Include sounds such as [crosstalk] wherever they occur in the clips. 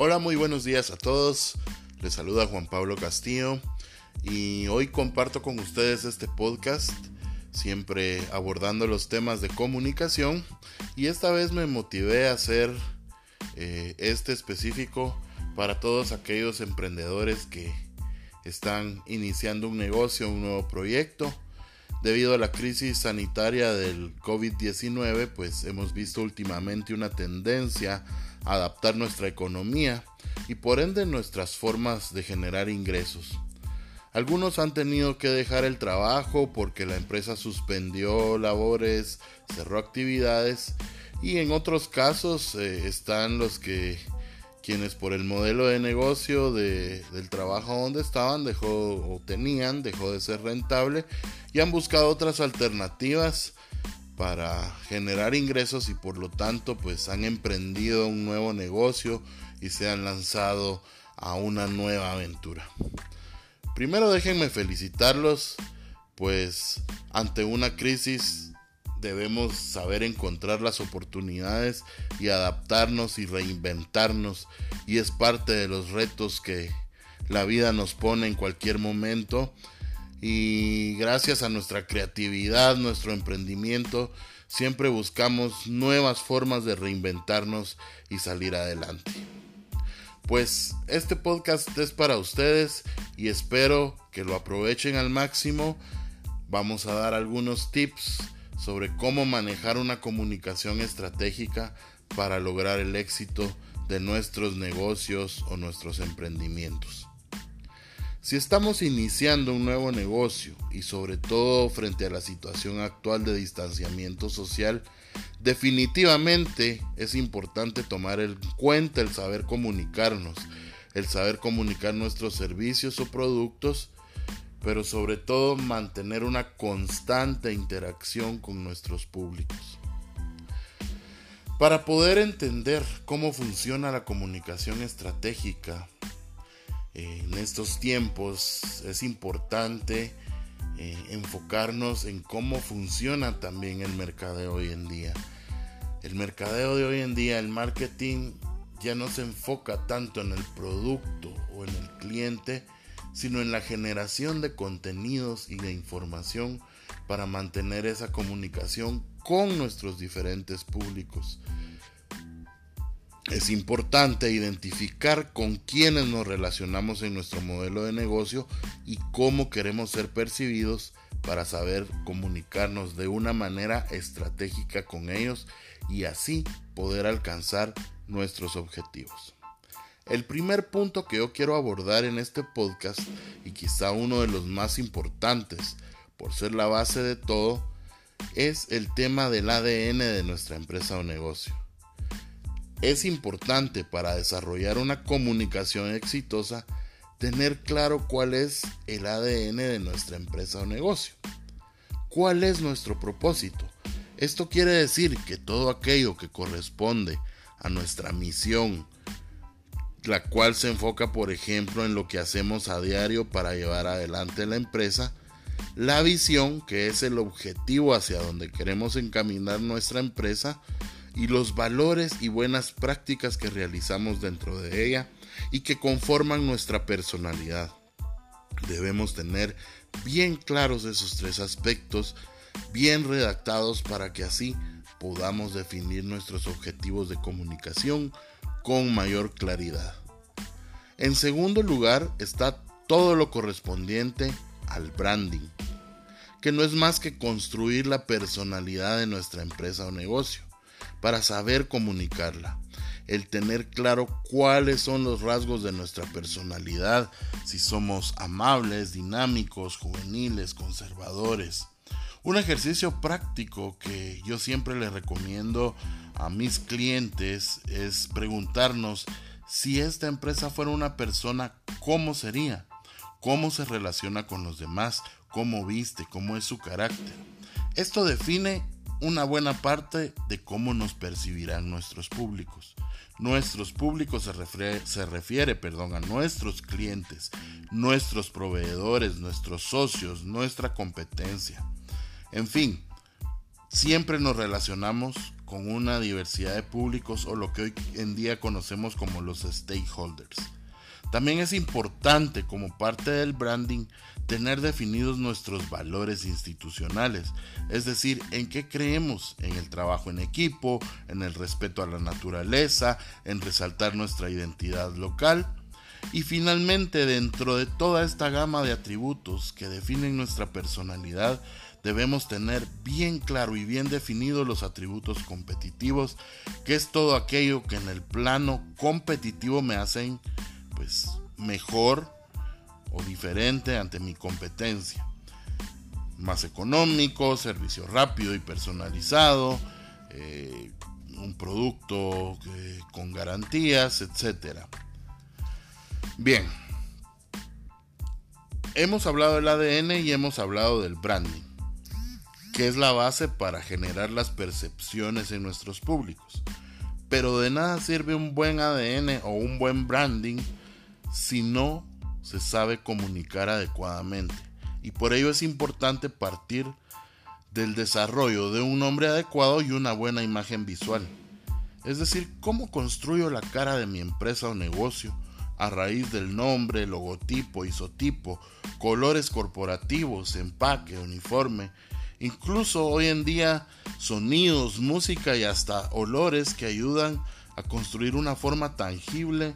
Hola, muy buenos días a todos. Les saluda Juan Pablo Castillo y hoy comparto con ustedes este podcast, siempre abordando los temas de comunicación y esta vez me motivé a hacer eh, este específico para todos aquellos emprendedores que están iniciando un negocio, un nuevo proyecto. Debido a la crisis sanitaria del COVID-19, pues hemos visto últimamente una tendencia adaptar nuestra economía y por ende nuestras formas de generar ingresos. Algunos han tenido que dejar el trabajo porque la empresa suspendió labores, cerró actividades y en otros casos eh, están los que quienes por el modelo de negocio de, del trabajo donde estaban dejó o tenían dejó de ser rentable y han buscado otras alternativas para generar ingresos y por lo tanto pues han emprendido un nuevo negocio y se han lanzado a una nueva aventura. Primero déjenme felicitarlos pues ante una crisis debemos saber encontrar las oportunidades y adaptarnos y reinventarnos y es parte de los retos que la vida nos pone en cualquier momento y gracias a nuestra creatividad, nuestro emprendimiento, siempre buscamos nuevas formas de reinventarnos y salir adelante. Pues este podcast es para ustedes y espero que lo aprovechen al máximo. Vamos a dar algunos tips sobre cómo manejar una comunicación estratégica para lograr el éxito de nuestros negocios o nuestros emprendimientos. Si estamos iniciando un nuevo negocio y sobre todo frente a la situación actual de distanciamiento social, definitivamente es importante tomar en cuenta el saber comunicarnos, el saber comunicar nuestros servicios o productos, pero sobre todo mantener una constante interacción con nuestros públicos. Para poder entender cómo funciona la comunicación estratégica, en estos tiempos es importante eh, enfocarnos en cómo funciona también el mercadeo hoy en día. El mercadeo de hoy en día, el marketing ya no se enfoca tanto en el producto o en el cliente, sino en la generación de contenidos y de información para mantener esa comunicación con nuestros diferentes públicos. Es importante identificar con quiénes nos relacionamos en nuestro modelo de negocio y cómo queremos ser percibidos para saber comunicarnos de una manera estratégica con ellos y así poder alcanzar nuestros objetivos. El primer punto que yo quiero abordar en este podcast y quizá uno de los más importantes por ser la base de todo es el tema del ADN de nuestra empresa o negocio. Es importante para desarrollar una comunicación exitosa tener claro cuál es el ADN de nuestra empresa o negocio. ¿Cuál es nuestro propósito? Esto quiere decir que todo aquello que corresponde a nuestra misión, la cual se enfoca por ejemplo en lo que hacemos a diario para llevar adelante la empresa, la visión, que es el objetivo hacia donde queremos encaminar nuestra empresa, y los valores y buenas prácticas que realizamos dentro de ella y que conforman nuestra personalidad. Debemos tener bien claros esos tres aspectos, bien redactados para que así podamos definir nuestros objetivos de comunicación con mayor claridad. En segundo lugar está todo lo correspondiente al branding, que no es más que construir la personalidad de nuestra empresa o negocio para saber comunicarla. El tener claro cuáles son los rasgos de nuestra personalidad, si somos amables, dinámicos, juveniles, conservadores. Un ejercicio práctico que yo siempre le recomiendo a mis clientes es preguntarnos si esta empresa fuera una persona, ¿cómo sería? ¿Cómo se relaciona con los demás? ¿Cómo viste? ¿Cómo es su carácter? Esto define una buena parte de cómo nos percibirán nuestros públicos. Nuestros públicos se refiere, se refiere perdón, a nuestros clientes, nuestros proveedores, nuestros socios, nuestra competencia. En fin, siempre nos relacionamos con una diversidad de públicos o lo que hoy en día conocemos como los stakeholders. También es importante como parte del branding tener definidos nuestros valores institucionales, es decir, en qué creemos, en el trabajo en equipo, en el respeto a la naturaleza, en resaltar nuestra identidad local y finalmente dentro de toda esta gama de atributos que definen nuestra personalidad, debemos tener bien claro y bien definidos los atributos competitivos, que es todo aquello que en el plano competitivo me hacen pues mejor o diferente ante mi competencia. Más económico, servicio rápido y personalizado, eh, un producto eh, con garantías, etc. Bien, hemos hablado del ADN y hemos hablado del branding, que es la base para generar las percepciones en nuestros públicos. Pero de nada sirve un buen ADN o un buen branding si no se sabe comunicar adecuadamente. Y por ello es importante partir del desarrollo de un nombre adecuado y una buena imagen visual. Es decir, cómo construyo la cara de mi empresa o negocio a raíz del nombre, logotipo, isotipo, colores corporativos, empaque, uniforme, incluso hoy en día sonidos, música y hasta olores que ayudan a construir una forma tangible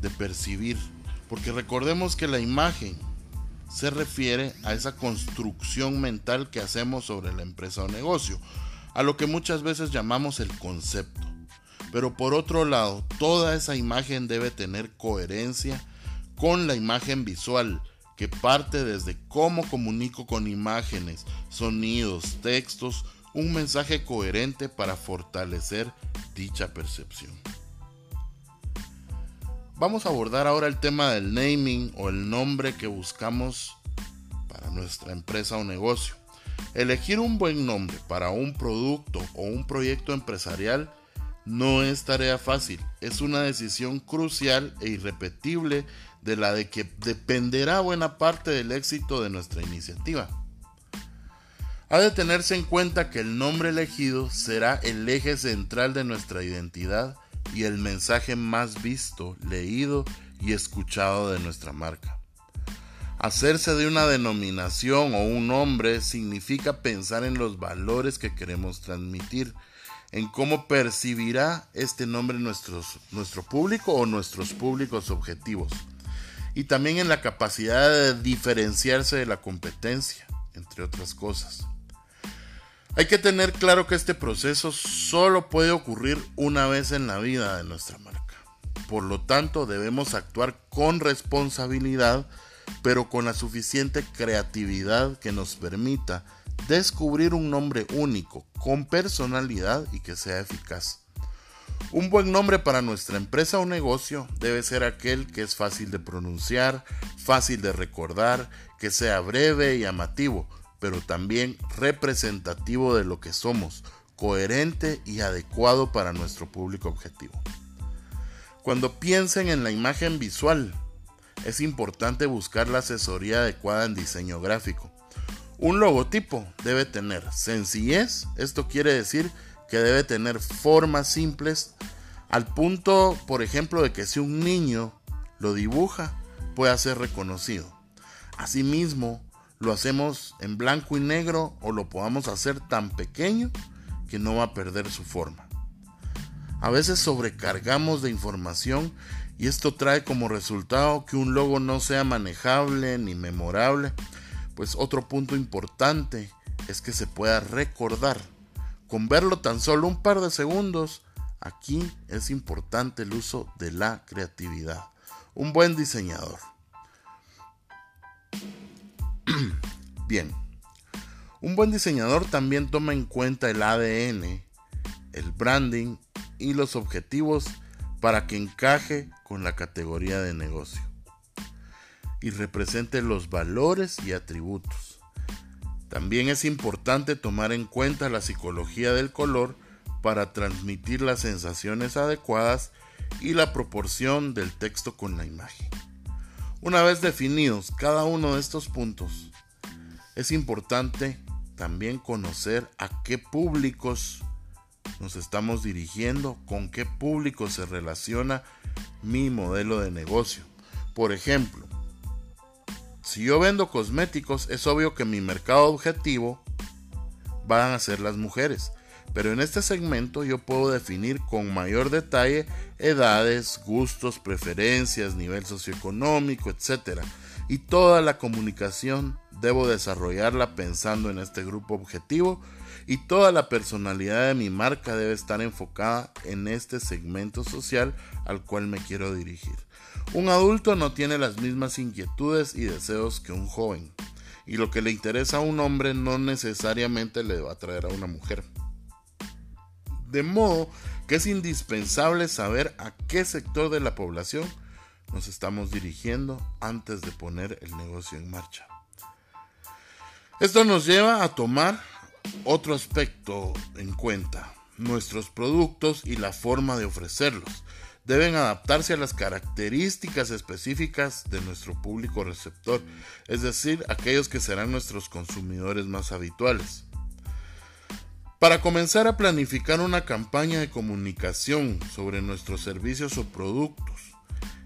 de percibir porque recordemos que la imagen se refiere a esa construcción mental que hacemos sobre la empresa o negocio, a lo que muchas veces llamamos el concepto. Pero por otro lado, toda esa imagen debe tener coherencia con la imagen visual, que parte desde cómo comunico con imágenes, sonidos, textos, un mensaje coherente para fortalecer dicha percepción. Vamos a abordar ahora el tema del naming o el nombre que buscamos para nuestra empresa o negocio. Elegir un buen nombre para un producto o un proyecto empresarial no es tarea fácil, es una decisión crucial e irrepetible de la de que dependerá buena parte del éxito de nuestra iniciativa. Ha de tenerse en cuenta que el nombre elegido será el eje central de nuestra identidad y el mensaje más visto, leído y escuchado de nuestra marca. Hacerse de una denominación o un nombre significa pensar en los valores que queremos transmitir, en cómo percibirá este nombre nuestro público o nuestros públicos objetivos, y también en la capacidad de diferenciarse de la competencia, entre otras cosas. Hay que tener claro que este proceso solo puede ocurrir una vez en la vida de nuestra marca. Por lo tanto, debemos actuar con responsabilidad, pero con la suficiente creatividad que nos permita descubrir un nombre único, con personalidad y que sea eficaz. Un buen nombre para nuestra empresa o negocio debe ser aquel que es fácil de pronunciar, fácil de recordar, que sea breve y llamativo, pero también representativo de lo que somos, coherente y adecuado para nuestro público objetivo. Cuando piensen en la imagen visual, es importante buscar la asesoría adecuada en diseño gráfico. Un logotipo debe tener sencillez, esto quiere decir que debe tener formas simples al punto, por ejemplo, de que si un niño lo dibuja, pueda ser reconocido. Asimismo, lo hacemos en blanco y negro o lo podamos hacer tan pequeño que no va a perder su forma. A veces sobrecargamos de información y esto trae como resultado que un logo no sea manejable ni memorable, pues otro punto importante es que se pueda recordar. Con verlo tan solo un par de segundos, aquí es importante el uso de la creatividad. Un buen diseñador [clears throat] Bien, un buen diseñador también toma en cuenta el ADN, el branding y los objetivos para que encaje con la categoría de negocio y represente los valores y atributos. También es importante tomar en cuenta la psicología del color para transmitir las sensaciones adecuadas y la proporción del texto con la imagen. Una vez definidos cada uno de estos puntos, es importante también conocer a qué públicos nos estamos dirigiendo, con qué público se relaciona mi modelo de negocio. Por ejemplo, si yo vendo cosméticos, es obvio que mi mercado objetivo van a ser las mujeres. Pero en este segmento yo puedo definir con mayor detalle edades, gustos, preferencias, nivel socioeconómico, etc. Y toda la comunicación debo desarrollarla pensando en este grupo objetivo y toda la personalidad de mi marca debe estar enfocada en este segmento social al cual me quiero dirigir. Un adulto no tiene las mismas inquietudes y deseos que un joven, y lo que le interesa a un hombre no necesariamente le va a atraer a una mujer. De modo que es indispensable saber a qué sector de la población nos estamos dirigiendo antes de poner el negocio en marcha. Esto nos lleva a tomar otro aspecto en cuenta, nuestros productos y la forma de ofrecerlos. Deben adaptarse a las características específicas de nuestro público receptor, es decir, aquellos que serán nuestros consumidores más habituales. Para comenzar a planificar una campaña de comunicación sobre nuestros servicios o productos,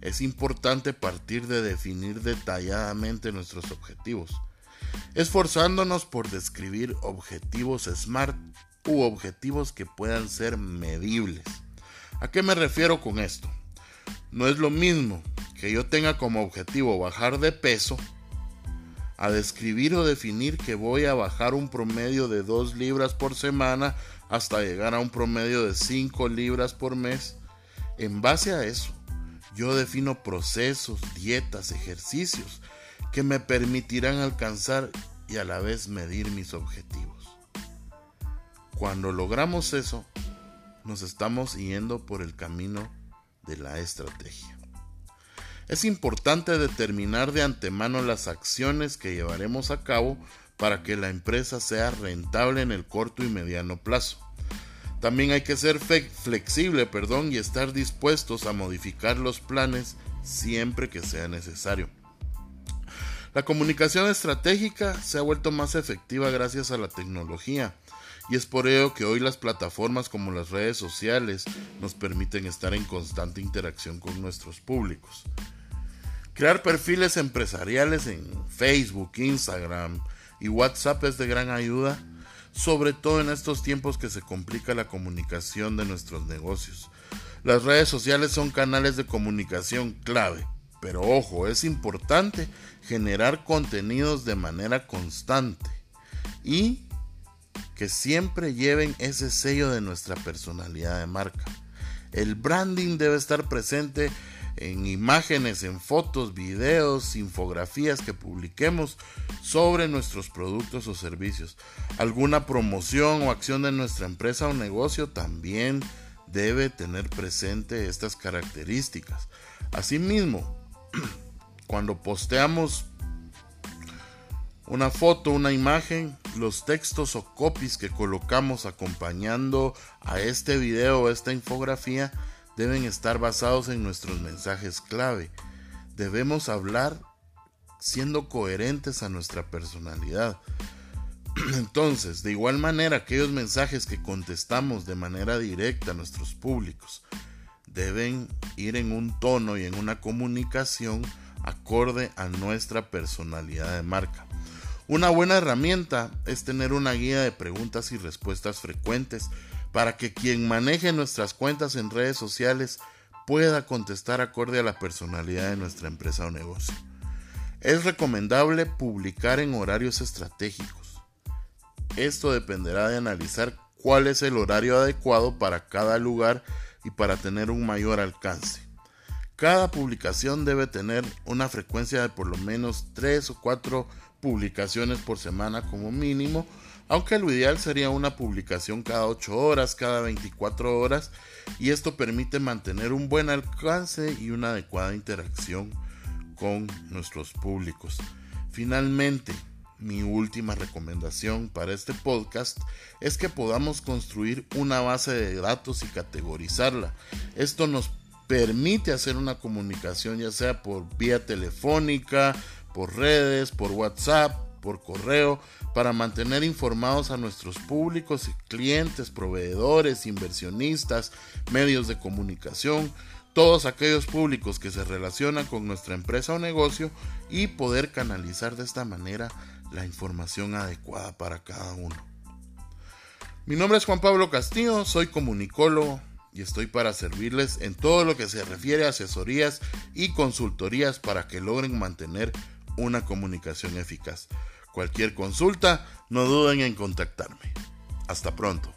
es importante partir de definir detalladamente nuestros objetivos esforzándonos por describir objetivos SMART u objetivos que puedan ser medibles. ¿A qué me refiero con esto? No es lo mismo que yo tenga como objetivo bajar de peso a describir o definir que voy a bajar un promedio de 2 libras por semana hasta llegar a un promedio de 5 libras por mes. En base a eso, yo defino procesos, dietas, ejercicios que me permitirán alcanzar y a la vez medir mis objetivos. Cuando logramos eso, nos estamos yendo por el camino de la estrategia. Es importante determinar de antemano las acciones que llevaremos a cabo para que la empresa sea rentable en el corto y mediano plazo. También hay que ser flexible, perdón, y estar dispuestos a modificar los planes siempre que sea necesario. La comunicación estratégica se ha vuelto más efectiva gracias a la tecnología y es por ello que hoy las plataformas como las redes sociales nos permiten estar en constante interacción con nuestros públicos. Crear perfiles empresariales en Facebook, Instagram y WhatsApp es de gran ayuda, sobre todo en estos tiempos que se complica la comunicación de nuestros negocios. Las redes sociales son canales de comunicación clave pero ojo, es importante generar contenidos de manera constante y que siempre lleven ese sello de nuestra personalidad de marca. El branding debe estar presente en imágenes, en fotos, videos, infografías que publiquemos sobre nuestros productos o servicios. Alguna promoción o acción de nuestra empresa o negocio también debe tener presente estas características. Asimismo, [clears throat] cuando posteamos una foto, una imagen, los textos o copies que colocamos acompañando a este video o esta infografía deben estar basados en nuestros mensajes clave. Debemos hablar siendo coherentes a nuestra personalidad. [clears throat] Entonces, de igual manera, aquellos mensajes que contestamos de manera directa a nuestros públicos deben ir en un tono y en una comunicación acorde a nuestra personalidad de marca. Una buena herramienta es tener una guía de preguntas y respuestas frecuentes para que quien maneje nuestras cuentas en redes sociales pueda contestar acorde a la personalidad de nuestra empresa o negocio. Es recomendable publicar en horarios estratégicos. Esto dependerá de analizar cuál es el horario adecuado para cada lugar y para tener un mayor alcance. Cada publicación debe tener una frecuencia de por lo menos 3 o 4 publicaciones por semana como mínimo, aunque lo ideal sería una publicación cada 8 horas, cada 24 horas, y esto permite mantener un buen alcance y una adecuada interacción con nuestros públicos. Finalmente, mi última recomendación para este podcast es que podamos construir una base de datos y categorizarla. Esto nos permite hacer una comunicación ya sea por vía telefónica, por redes, por WhatsApp, por correo para mantener informados a nuestros públicos clientes, proveedores, inversionistas, medios de comunicación, todos aquellos públicos que se relacionan con nuestra empresa o negocio y poder canalizar de esta manera la información adecuada para cada uno. Mi nombre es Juan Pablo Castillo, soy comunicólogo y estoy para servirles en todo lo que se refiere a asesorías y consultorías para que logren mantener una comunicación eficaz. Cualquier consulta, no duden en contactarme. Hasta pronto.